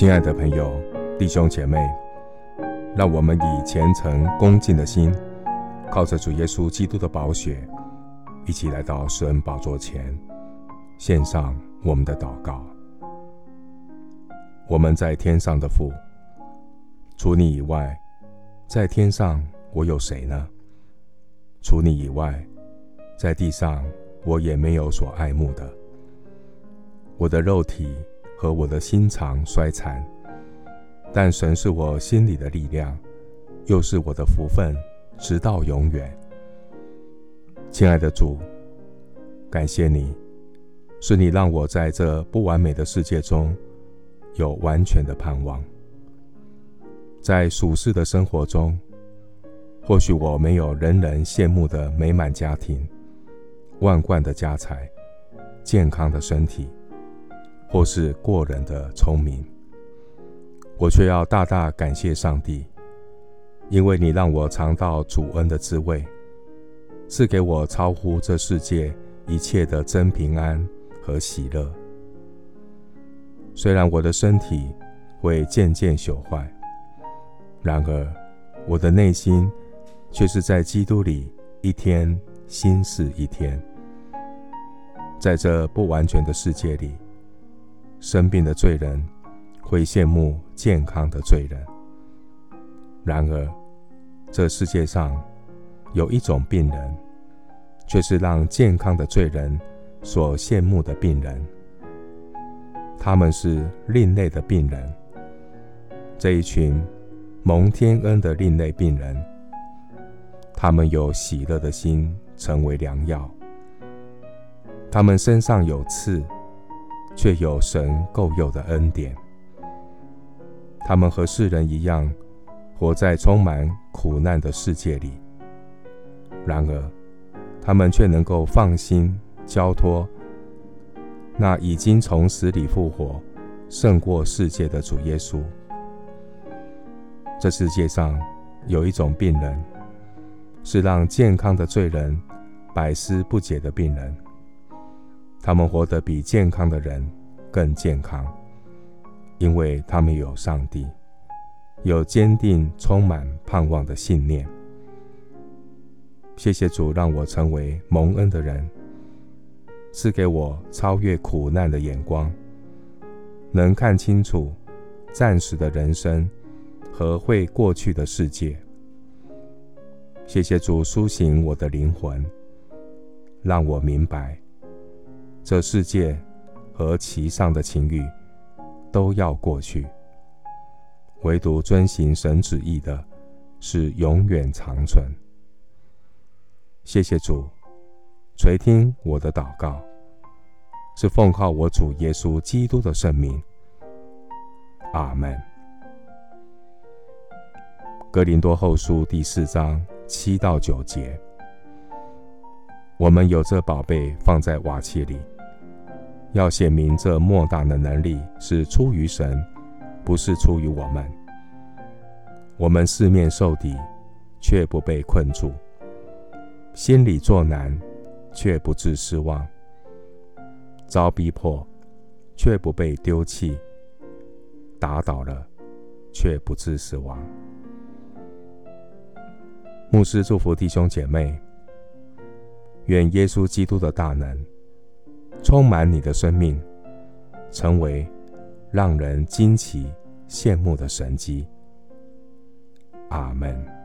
亲爱的朋友、弟兄姐妹，让我们以虔诚恭敬的心，靠着主耶稣基督的宝血，一起来到施恩宝座前，献上我们的祷告。我们在天上的父，除你以外，在天上我有谁呢？除你以外，在地上我也没有所爱慕的。我的肉体和我的心肠衰残，但神是我心里的力量，又是我的福分，直到永远。亲爱的主，感谢你，是你让我在这不完美的世界中有完全的盼望。在属世的生活中，或许我没有人人羡慕的美满家庭、万贯的家财、健康的身体。或是过人的聪明，我却要大大感谢上帝，因为你让我尝到主恩的滋味，赐给我超乎这世界一切的真平安和喜乐。虽然我的身体会渐渐朽坏，然而我的内心却是在基督里一天新似一天。在这不完全的世界里。生病的罪人会羡慕健康的罪人，然而这世界上有一种病人，却是让健康的罪人所羡慕的病人。他们是另类的病人，这一群蒙天恩的另类病人，他们有喜乐的心成为良药，他们身上有刺。却有神够有的恩典。他们和世人一样，活在充满苦难的世界里。然而，他们却能够放心交托那已经从死里复活、胜过世界的主耶稣。这世界上有一种病人，是让健康的罪人百思不解的病人。他们活得比健康的人更健康，因为他们有上帝，有坚定、充满盼望的信念。谢谢主，让我成为蒙恩的人，赐给我超越苦难的眼光，能看清楚暂时的人生和会过去的世界。谢谢主，苏醒我的灵魂，让我明白。这世界和其上的情欲都要过去，唯独遵行神旨意的，是永远长存。谢谢主，垂听我的祷告，是奉靠我主耶稣基督的圣名。阿门。哥林多后书第四章七到九节。我们有这宝贝放在瓦器里，要显明这莫大的能力是出于神，不是出于我们。我们四面受敌，却不被困住；心里作难，却不致失望；遭逼迫，却不被丢弃；打倒了，却不致死亡。牧师祝福弟兄姐妹。愿耶稣基督的大能充满你的生命，成为让人惊奇羡慕的神迹。阿门。